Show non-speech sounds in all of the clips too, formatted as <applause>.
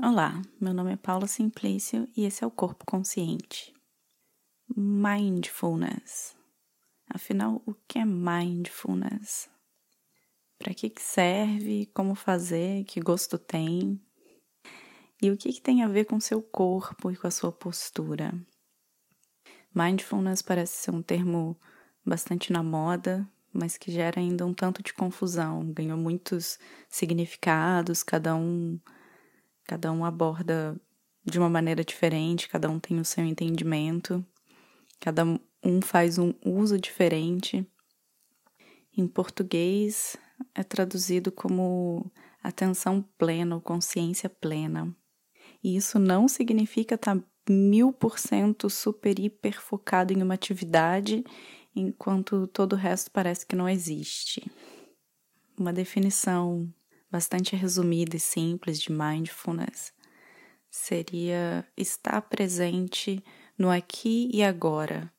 Olá, meu nome é Paula Simplício e esse é o Corpo Consciente. Mindfulness. Afinal, o que é mindfulness? Para que, serve? Como fazer? Que gosto tem? E o que, que tem a ver com seu corpo e com a sua postura? Mindfulness parece ser um termo bastante na moda, mas que gera ainda um tanto de confusão. Ganhou muitos significados, cada um Cada um aborda de uma maneira diferente, cada um tem o seu entendimento, cada um faz um uso diferente. Em português é traduzido como atenção plena ou consciência plena. E isso não significa estar mil por cento super hiper focado em uma atividade, enquanto todo o resto parece que não existe. Uma definição bastante resumida e simples de mindfulness seria estar presente no aqui e agora,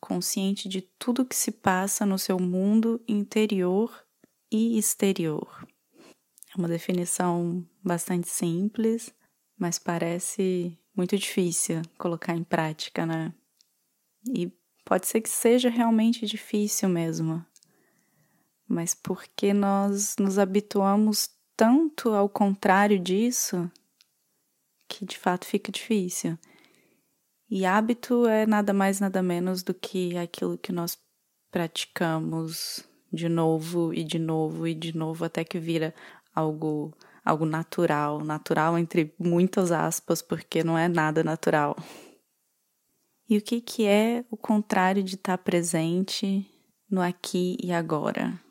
consciente de tudo que se passa no seu mundo interior e exterior. É uma definição bastante simples, mas parece muito difícil colocar em prática, né? E pode ser que seja realmente difícil mesmo, mas porque nós nos habituamos tanto ao contrário disso que de fato fica difícil. E hábito é nada mais, nada menos do que aquilo que nós praticamos de novo e de novo e de novo até que vira algo algo natural, natural entre muitas aspas, porque não é nada natural. E o que que é o contrário de estar presente no aqui e agora?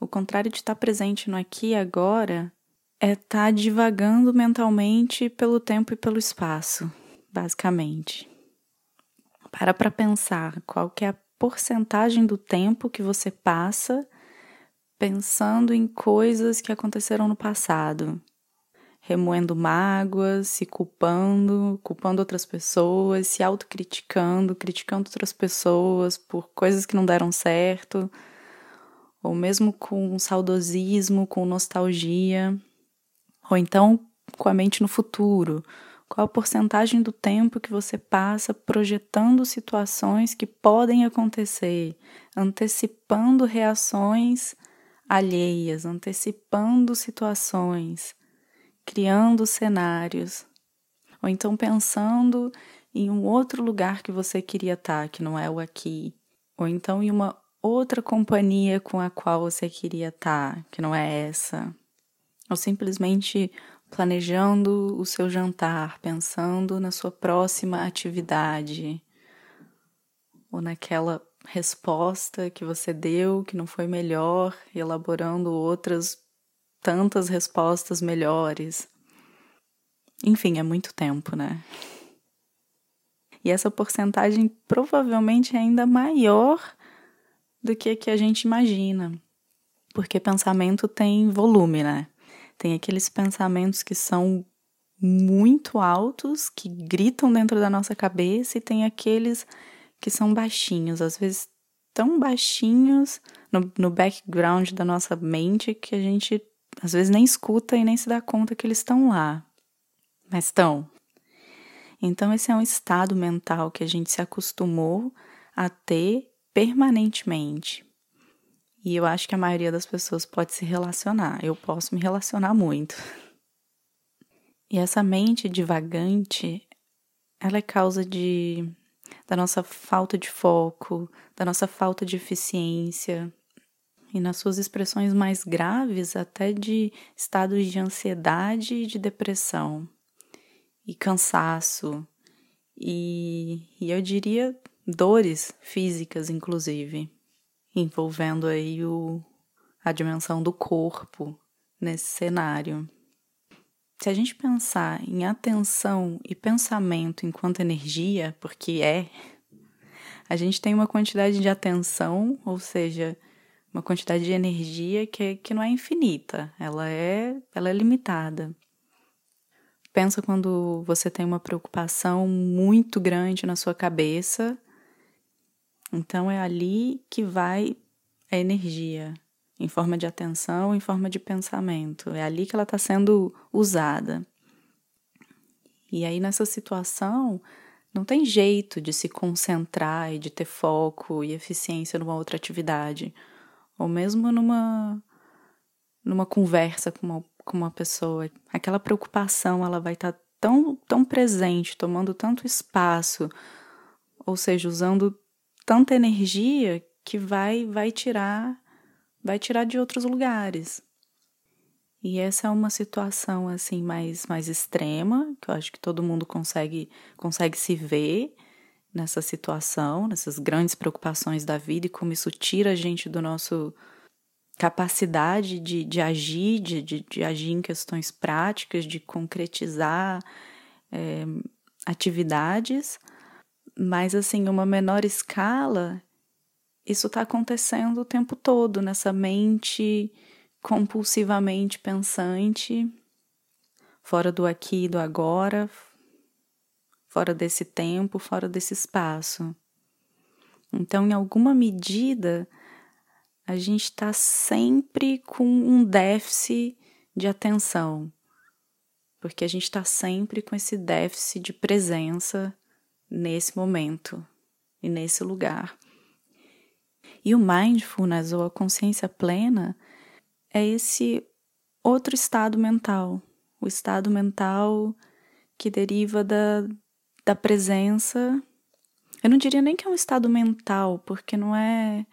O contrário de estar presente no aqui e agora é estar divagando mentalmente pelo tempo e pelo espaço, basicamente. Para para pensar qual que é a porcentagem do tempo que você passa pensando em coisas que aconteceram no passado, remoendo mágoas, se culpando, culpando outras pessoas, se autocriticando, criticando outras pessoas por coisas que não deram certo ou mesmo com saudosismo, com nostalgia, ou então com a mente no futuro. Qual a porcentagem do tempo que você passa projetando situações que podem acontecer, antecipando reações alheias, antecipando situações, criando cenários, ou então pensando em um outro lugar que você queria estar, que não é o aqui, ou então em uma outra companhia com a qual você queria estar, que não é essa. Ou simplesmente planejando o seu jantar, pensando na sua próxima atividade, ou naquela resposta que você deu que não foi melhor, elaborando outras tantas respostas melhores. Enfim, é muito tempo, né? E essa porcentagem provavelmente é ainda maior do que que a gente imagina. Porque pensamento tem volume, né? Tem aqueles pensamentos que são muito altos, que gritam dentro da nossa cabeça, e tem aqueles que são baixinhos, às vezes tão baixinhos no, no background da nossa mente que a gente às vezes nem escuta e nem se dá conta que eles estão lá. Mas estão. Então, esse é um estado mental que a gente se acostumou a ter permanentemente. E eu acho que a maioria das pessoas pode se relacionar. Eu posso me relacionar muito. E essa mente divagante, ela é causa de da nossa falta de foco, da nossa falta de eficiência e nas suas expressões mais graves até de estados de ansiedade e de depressão e cansaço e, e eu diria dores físicas, inclusive, envolvendo aí o, a dimensão do corpo nesse cenário. Se a gente pensar em atenção e pensamento enquanto energia, porque é, a gente tem uma quantidade de atenção, ou seja, uma quantidade de energia que, que não é infinita, ela é, ela é limitada. Pensa quando você tem uma preocupação muito grande na sua cabeça então é ali que vai a energia. em forma de atenção, em forma de pensamento. É ali que ela está sendo usada. E aí, nessa situação, não tem jeito de se concentrar e de ter foco e eficiência numa outra atividade, ou mesmo numa, numa conversa com uma, com uma pessoa. Aquela preocupação ela vai estar tá tão, tão presente, tomando tanto espaço, ou seja, usando tanta energia que vai vai tirar vai tirar de outros lugares. E essa é uma situação assim mais mais extrema, que eu acho que todo mundo consegue consegue se ver nessa situação, nessas grandes preocupações da vida e como isso tira a gente do nosso capacidade de, de agir, de, de, de agir em questões práticas, de concretizar é, atividades, mas assim, uma menor escala, isso está acontecendo o tempo todo nessa mente compulsivamente pensante, fora do aqui e do agora, fora desse tempo, fora desse espaço. Então, em alguma medida, a gente está sempre com um déficit de atenção, porque a gente está sempre com esse déficit de presença nesse momento e nesse lugar. E o mindfulness ou a consciência plena é esse outro estado mental, o estado mental que deriva da, da presença. Eu não diria nem que é um estado mental, porque não é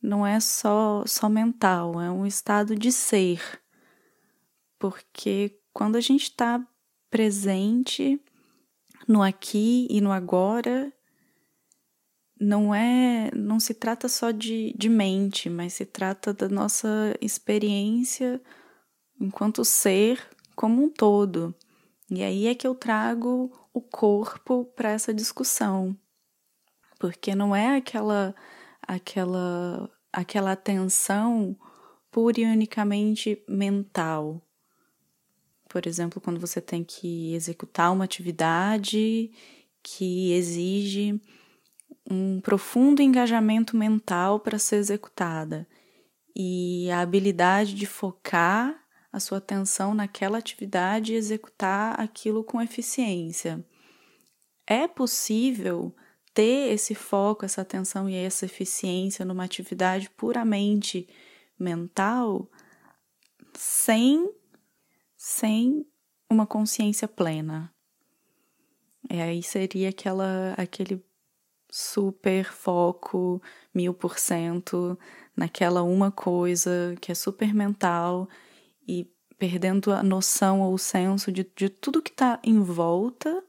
não é só só mental, é um estado de ser. Porque quando a gente está presente no aqui e no agora, não é, não se trata só de, de mente, mas se trata da nossa experiência enquanto ser como um todo. E aí é que eu trago o corpo para essa discussão. Porque não é aquela aquela aquela atenção pura e unicamente mental. Por exemplo, quando você tem que executar uma atividade que exige um profundo engajamento mental para ser executada e a habilidade de focar a sua atenção naquela atividade e executar aquilo com eficiência. É possível ter esse foco, essa atenção e essa eficiência numa atividade puramente mental sem sem uma consciência plena. E aí seria aquela aquele super foco, mil por cento naquela uma coisa que é super mental e perdendo a noção ou o senso de, de tudo que está em volta,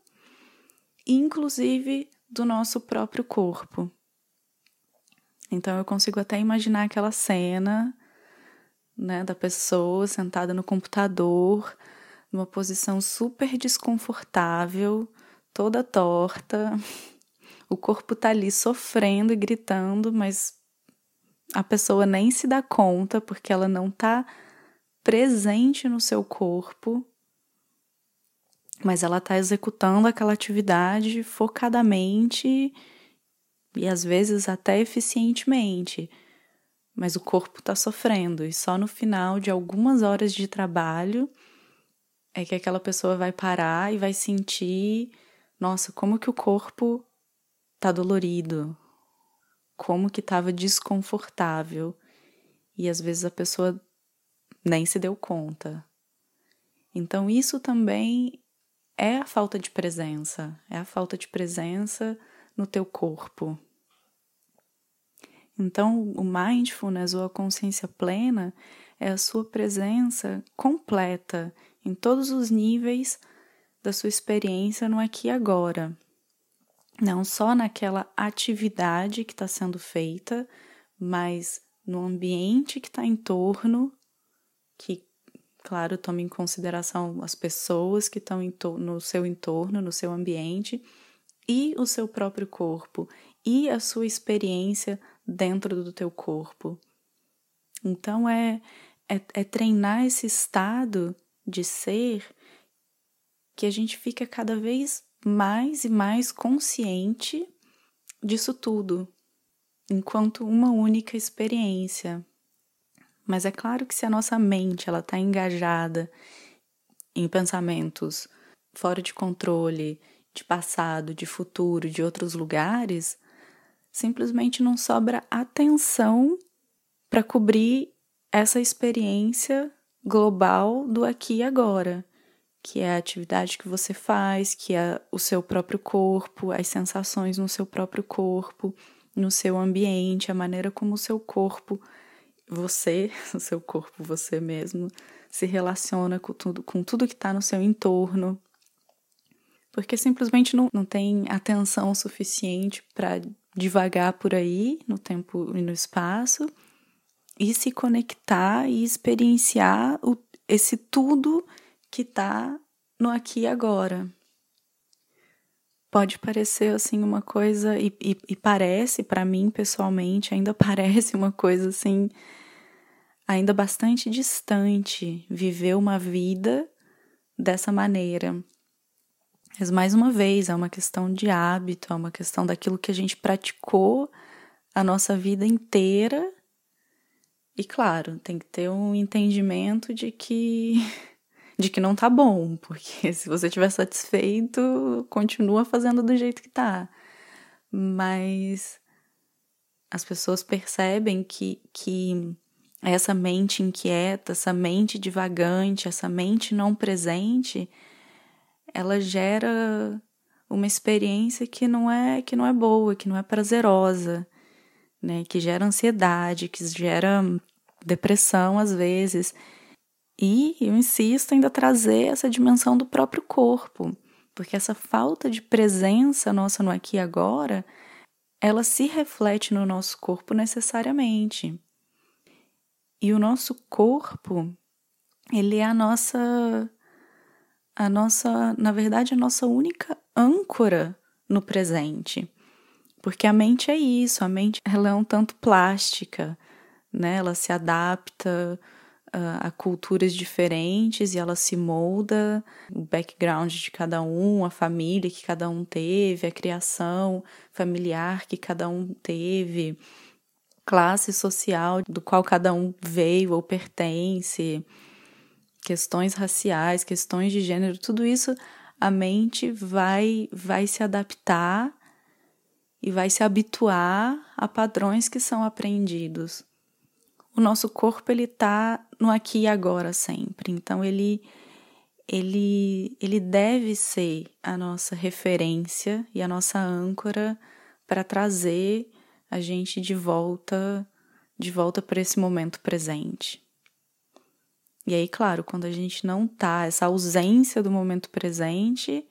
inclusive do nosso próprio corpo. Então eu consigo até imaginar aquela cena né, da pessoa sentada no computador, numa posição super desconfortável, toda torta, o corpo tá ali sofrendo e gritando, mas a pessoa nem se dá conta porque ela não tá presente no seu corpo, mas ela tá executando aquela atividade focadamente e às vezes até eficientemente. Mas o corpo tá sofrendo e só no final de algumas horas de trabalho é que aquela pessoa vai parar e vai sentir, nossa, como que o corpo tá dolorido, como que tava desconfortável. E às vezes a pessoa nem se deu conta. Então isso também é a falta de presença, é a falta de presença no teu corpo. Então, o mindfulness ou a consciência plena é a sua presença completa em todos os níveis da sua experiência no aqui e agora. Não só naquela atividade que está sendo feita, mas no ambiente que está em torno, que, claro, tome em consideração as pessoas que estão no seu entorno, no seu ambiente, e o seu próprio corpo, e a sua experiência dentro do teu corpo. Então, é, é, é treinar esse estado de ser que a gente fica cada vez mais e mais consciente disso tudo, enquanto uma única experiência. Mas é claro que se a nossa mente ela está engajada em pensamentos fora de controle, de passado, de futuro, de outros lugares, simplesmente não sobra atenção para cobrir essa experiência global do aqui e agora, que é a atividade que você faz, que é o seu próprio corpo, as sensações no seu próprio corpo, no seu ambiente, a maneira como o seu corpo, você, <laughs> o seu corpo, você mesmo, se relaciona com tudo, com tudo que está no seu entorno. Porque simplesmente não, não tem atenção suficiente para devagar por aí, no tempo e no espaço, e se conectar e experienciar o, esse tudo que está no aqui e agora. Pode parecer assim uma coisa, e, e, e parece para mim pessoalmente, ainda <laughs> parece uma coisa assim, ainda bastante distante viver uma vida dessa maneira. Mas mais uma vez, é uma questão de hábito, é uma questão daquilo que a gente praticou a nossa vida inteira. E claro, tem que ter um entendimento de que de que não tá bom, porque <laughs> se você estiver satisfeito, continua fazendo do jeito que tá. Mas as pessoas percebem que, que essa mente inquieta, essa mente divagante, essa mente não presente, ela gera uma experiência que não é que não é boa, que não é prazerosa, né? Que gera ansiedade, que gera depressão às vezes. E eu insisto ainda trazer essa dimensão do próprio corpo, porque essa falta de presença nossa no aqui e agora, ela se reflete no nosso corpo necessariamente. E o nosso corpo, ele é a nossa a nossa, na verdade, a nossa única âncora no presente. Porque a mente é isso, a mente ela é um tanto plástica, né? Ela se adapta uh, a culturas diferentes e ela se molda o background de cada um, a família que cada um teve, a criação familiar que cada um teve, classe social do qual cada um veio ou pertence questões raciais, questões de gênero, tudo isso a mente vai vai se adaptar e vai se habituar a padrões que são aprendidos. O nosso corpo ele tá no aqui e agora sempre. Então ele ele ele deve ser a nossa referência e a nossa âncora para trazer a gente de volta de volta para esse momento presente. E aí, claro, quando a gente não tá, essa ausência do momento presente,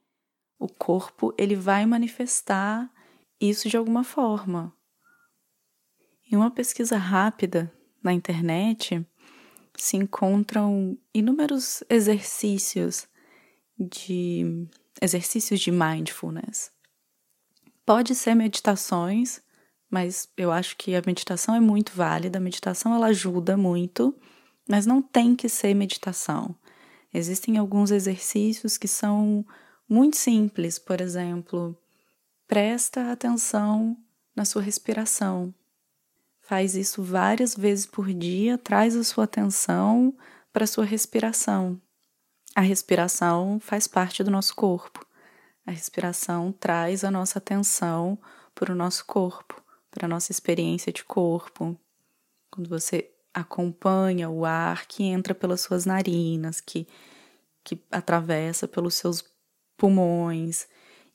o corpo ele vai manifestar isso de alguma forma. Em uma pesquisa rápida na internet, se encontram inúmeros exercícios de exercícios de mindfulness. Pode ser meditações, mas eu acho que a meditação é muito válida, a meditação ela ajuda muito mas não tem que ser meditação. Existem alguns exercícios que são muito simples, por exemplo, presta atenção na sua respiração. Faz isso várias vezes por dia, traz a sua atenção para a sua respiração. A respiração faz parte do nosso corpo. A respiração traz a nossa atenção para o nosso corpo, para a nossa experiência de corpo. Quando você acompanha o ar que entra pelas suas narinas, que, que atravessa pelos seus pulmões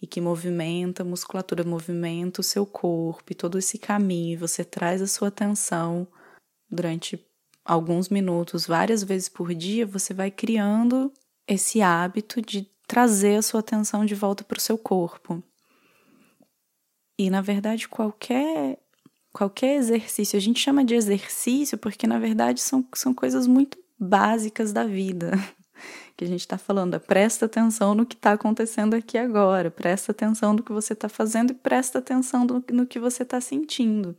e que movimenta a musculatura, movimenta o seu corpo e todo esse caminho. Você traz a sua atenção durante alguns minutos, várias vezes por dia, você vai criando esse hábito de trazer a sua atenção de volta para o seu corpo. E na verdade, qualquer qualquer exercício. A gente chama de exercício porque, na verdade, são, são coisas muito básicas da vida. <laughs> Que a gente está falando, presta atenção no que está acontecendo aqui agora, presta atenção no que você está fazendo e presta atenção no, no que você está sentindo.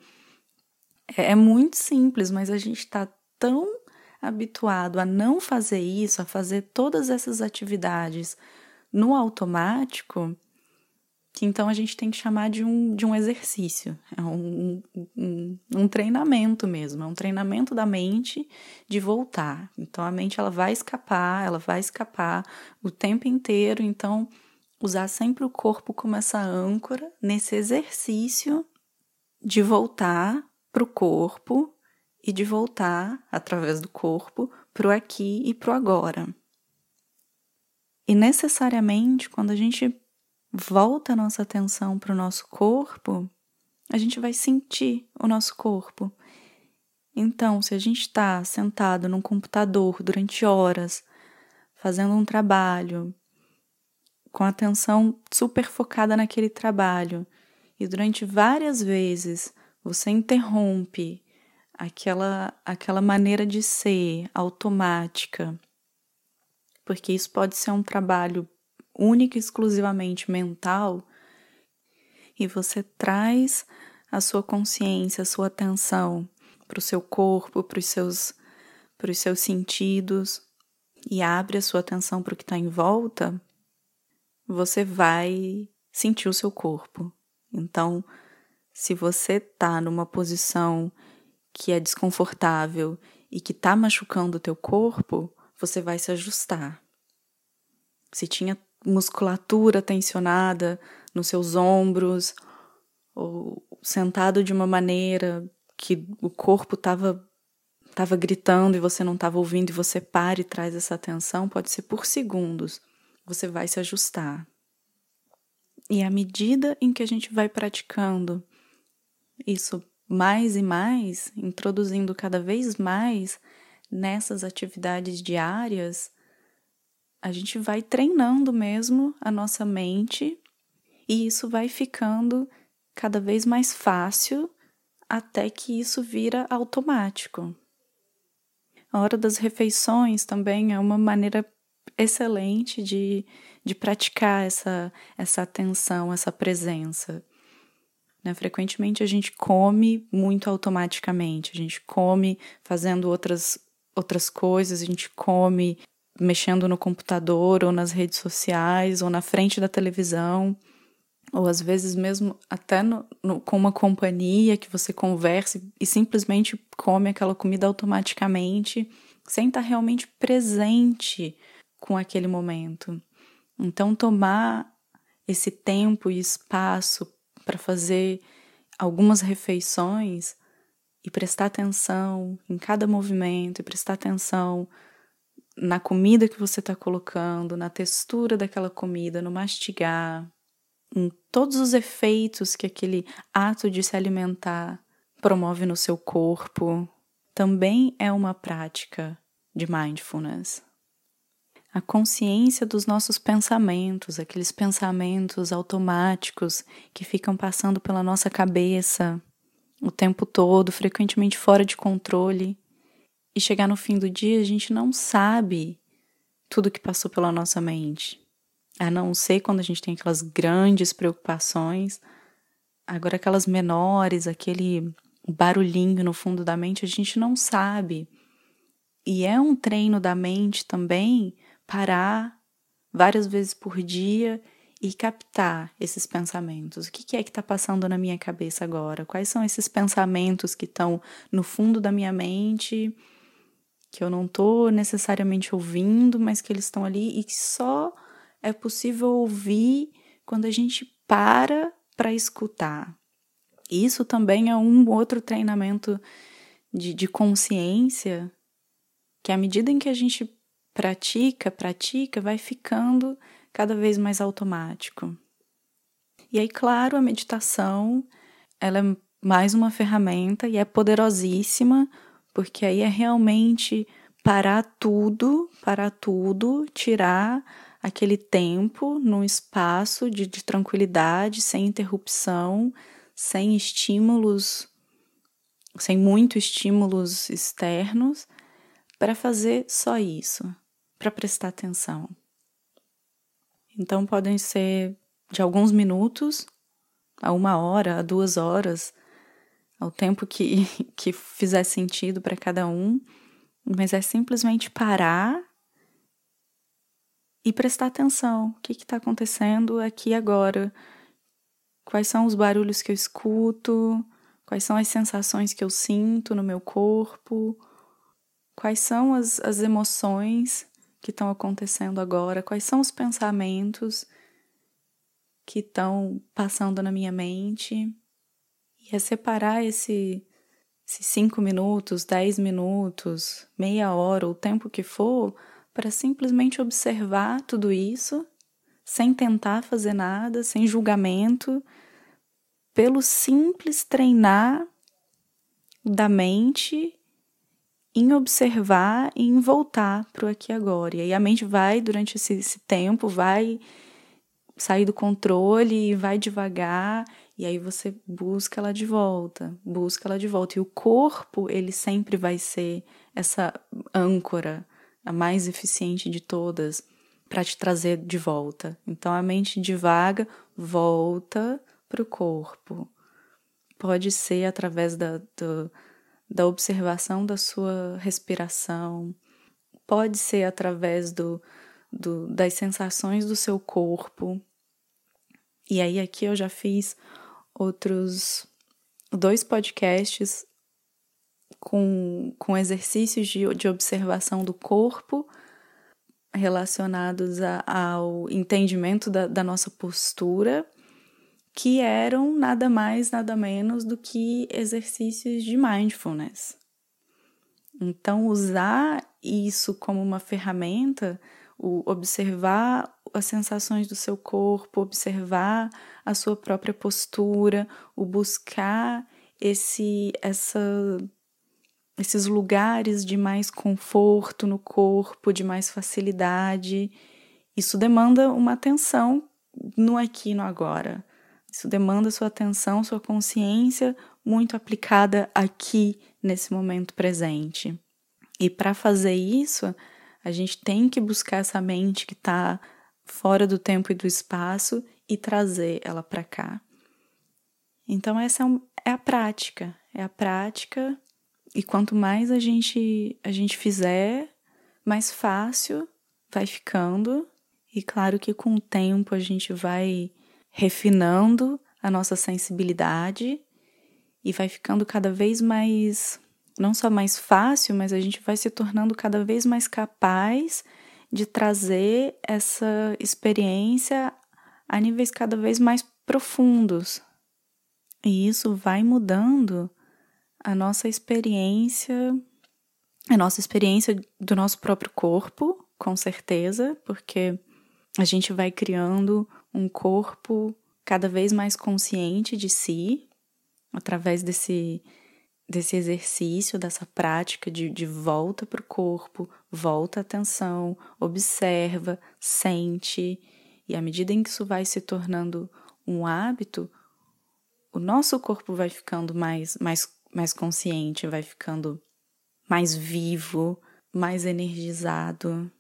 É, é muito simples, mas a gente está tão habituado a não fazer isso, a fazer todas essas atividades no automático, que então a gente tem que chamar de um, de um exercício, é um, um, um, treinamento mesmo, é um treinamento da mente de voltar. Então a mente ela vai escapar, ela vai escapar o tempo inteiro, então usar sempre o corpo como essa âncora nesse exercício de voltar para o corpo e de voltar através do corpo para o aqui e para o agora. E necessariamente, quando a gente volta a nossa atenção para o nosso corpo, a gente vai sentir o nosso corpo. Então, se a gente está sentado num computador durante horas, fazendo um trabalho, com a atenção super focada naquele trabalho, e durante várias vezes você interrompe aquela, aquela maneira de ser automática, porque isso pode ser um trabalho única e exclusivamente mental e você traz a sua consciência, a sua atenção para o seu corpo, para os seus, para os seus sentidos e abre a sua atenção para o que está em volta, você vai sentir o seu corpo. Então, se você está numa posição que é desconfortável e que está machucando o teu corpo, você vai se ajustar. Se tinha musculatura tensionada nos seus ombros, ou sentado de uma maneira que o corpo estava tava gritando e você não estava ouvindo e você para e traz essa atenção, pode ser por segundos. Você vai se ajustar. E à medida em que a gente vai praticando isso mais e mais, introduzindo cada vez mais nessas atividades diárias, a gente vai treinando mesmo a nossa mente e isso vai ficando cada vez mais fácil até que isso vira automático. A hora das refeições também é uma maneira excelente de, de praticar essa, essa atenção, essa presença. Né? Frequentemente a gente come muito automaticamente, a gente come fazendo outras, outras coisas, a gente come mexendo no computador ou nas redes sociais ou na frente da televisão ou às vezes mesmo até no, no, com uma companhia que você converse e simplesmente come aquela comida automaticamente sem estar realmente presente com aquele momento. Então tomar esse tempo e espaço para fazer algumas refeições e prestar atenção em cada movimento e prestar atenção na comida que você está colocando, na textura daquela comida, no mastigar, em todos os efeitos que aquele ato de se alimentar promove no seu corpo, também é uma prática de mindfulness. A consciência dos nossos pensamentos, aqueles pensamentos automáticos que ficam passando pela nossa cabeça o tempo todo, frequentemente fora de controle, e chegar no fim do dia, a gente não sabe tudo que passou pela nossa mente. A não ser quando a gente tem aquelas grandes preocupações. Agora, aquelas menores, aquele barulhinho no fundo da mente, a gente não sabe. E é um treino da mente também parar várias vezes por dia e captar esses pensamentos. O que é que está passando na minha cabeça agora? Quais são esses pensamentos que estão no fundo da minha mente? Que eu não estou necessariamente ouvindo, mas que eles estão ali e que só é possível ouvir quando a gente para para escutar. Isso também é um outro treinamento de, de consciência que à medida em que a gente pratica, pratica, vai ficando cada vez mais automático. E aí, claro, a meditação ela é mais uma ferramenta e é poderosíssima porque aí é realmente parar tudo, parar tudo, tirar aquele tempo num espaço de, de tranquilidade, sem interrupção, sem estímulos, sem muitos estímulos externos, para fazer só isso, para prestar atenção. Então podem ser de alguns minutos a uma hora, a duas horas, ao tempo que, <laughs> que fizer sentido para cada um, mas é simplesmente parar e prestar atenção. O que está acontecendo aqui agora Quais são os barulhos que eu escuto? Quais são as sensações que eu sinto no meu corpo? Quais são as, as emoções que estão acontecendo agora? Quais são os pensamentos que estão passando na minha mente? E é separar esse, esses cinco minutos, dez minutos, meia hora, o tempo que for, para simplesmente observar tudo isso, sem tentar fazer nada, sem julgamento, pelo simples treinar da mente em observar e em voltar para o aqui e agora. E aí a mente vai, durante esse, esse tempo, vai sair do controle vai devagar, e aí você busca ela de volta, busca ela de volta. E o corpo, ele sempre vai ser essa âncora, a mais eficiente de todas, para te trazer de volta. Então a mente divaga, volta para o corpo. Pode ser através da, do, da observação da sua respiração, pode ser através do, do, das sensações do seu corpo. E aí, aqui eu já fiz outros dois podcasts com, com exercícios de, de observação do corpo relacionados a, ao entendimento da, da nossa postura que eram nada mais, nada menos do que exercícios de mindfulness. Então, usar isso como uma ferramenta, o observar as sensações do seu corpo, observar a sua própria postura, o buscar esse essa esses lugares de mais conforto no corpo, de mais facilidade. Isso demanda uma atenção no aqui e no agora. Isso demanda sua atenção, sua consciência muito aplicada aqui nesse momento presente. E para fazer isso, a gente tem que buscar essa mente que está fora do tempo e do espaço e trazer ela para cá. Então, essa é, um, é, a prática, é a prática, e quanto mais a gente, a gente fizer, mais fácil vai ficando. E claro que com o tempo a gente vai refinando a nossa sensibilidade e vai ficando cada vez mais, não só mais fácil, mas a gente vai se tornando cada vez mais capaz de trazer essa experiência a níveis cada vez mais profundos. E isso vai mudando a nossa experiência, a nossa experiência do nosso próprio corpo, com certeza, porque a gente vai criando um corpo cada vez mais consciente de si, através desse, desse exercício, dessa prática de, de volta para o corpo, volta a atenção, observa, sente, e à medida em que isso vai se tornando um hábito, o nosso corpo vai ficando mais, mais, mais consciente, vai ficando mais vivo, mais energizado.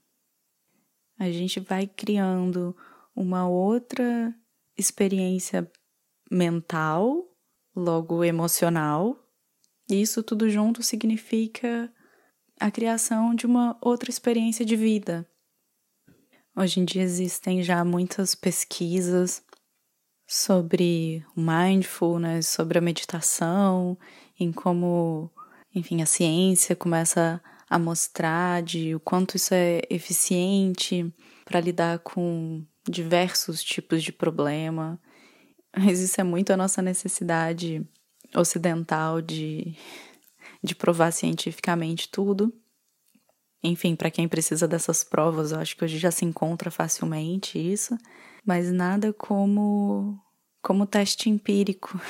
A gente vai criando uma outra experiência mental, logo emocional, e isso tudo junto significa a criação de uma outra experiência de vida. Hoje em dia existem já muitas pesquisas sobre o mindfulness, sobre a meditação, em como, enfim, a ciência começa a mostrar de o quanto isso é eficiente para lidar com diversos tipos de problema. Mas isso é muito a nossa necessidade ocidental de, de provar cientificamente tudo. Enfim, para quem precisa dessas provas, eu acho que hoje já se encontra facilmente isso, mas nada como como teste empírico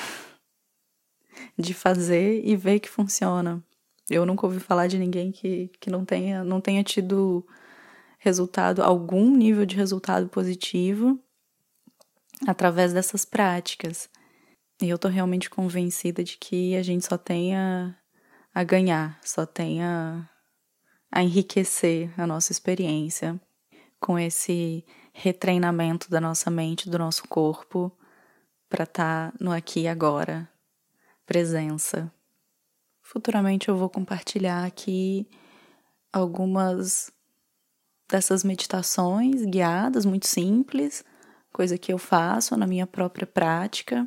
<laughs> de fazer e ver que funciona. Eu nunca ouvi falar de ninguém que, que não tenha não tenha tido resultado, algum nível de resultado positivo através dessas práticas. E eu tô realmente convencida de que a gente só tem a, a ganhar, só tem a, a enriquecer a nossa experiência com esse retreinamento da nossa mente, do nosso corpo, para estar tá no aqui e agora, presença. Futuramente eu vou compartilhar aqui algumas dessas meditações guiadas, muito simples, coisa que eu faço na minha própria prática,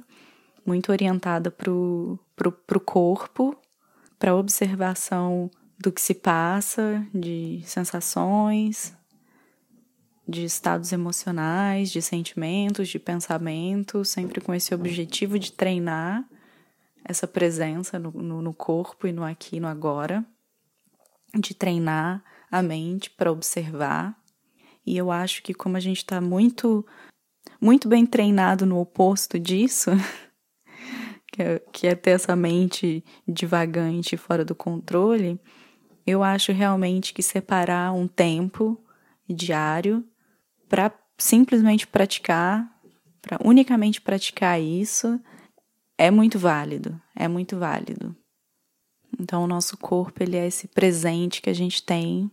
muito orientada para o pro, pro corpo, para observação do que se passa, de sensações, de estados emocionais, de sentimentos, de pensamentos, sempre com esse objetivo de treinar essa presença no, no, no corpo e no aqui no agora, de treinar a mente para observar. E eu acho que como a gente está muito, muito bem treinado no oposto disso, <laughs> que é, que é ter essa mente divagante fora do controle, eu acho realmente que separar um tempo diário para simplesmente praticar, para unicamente praticar isso, é muito válido, é muito válido. Então o nosso corpo ele é esse presente que a gente tem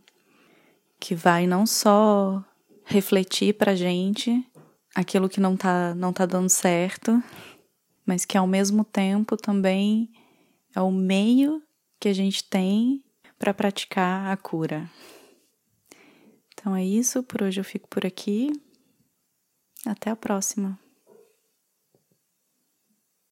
que vai não só refletir para gente aquilo que não tá não tá dando certo, mas que ao mesmo tempo também é o meio que a gente tem para praticar a cura. Então é isso, por hoje eu fico por aqui. Até a próxima.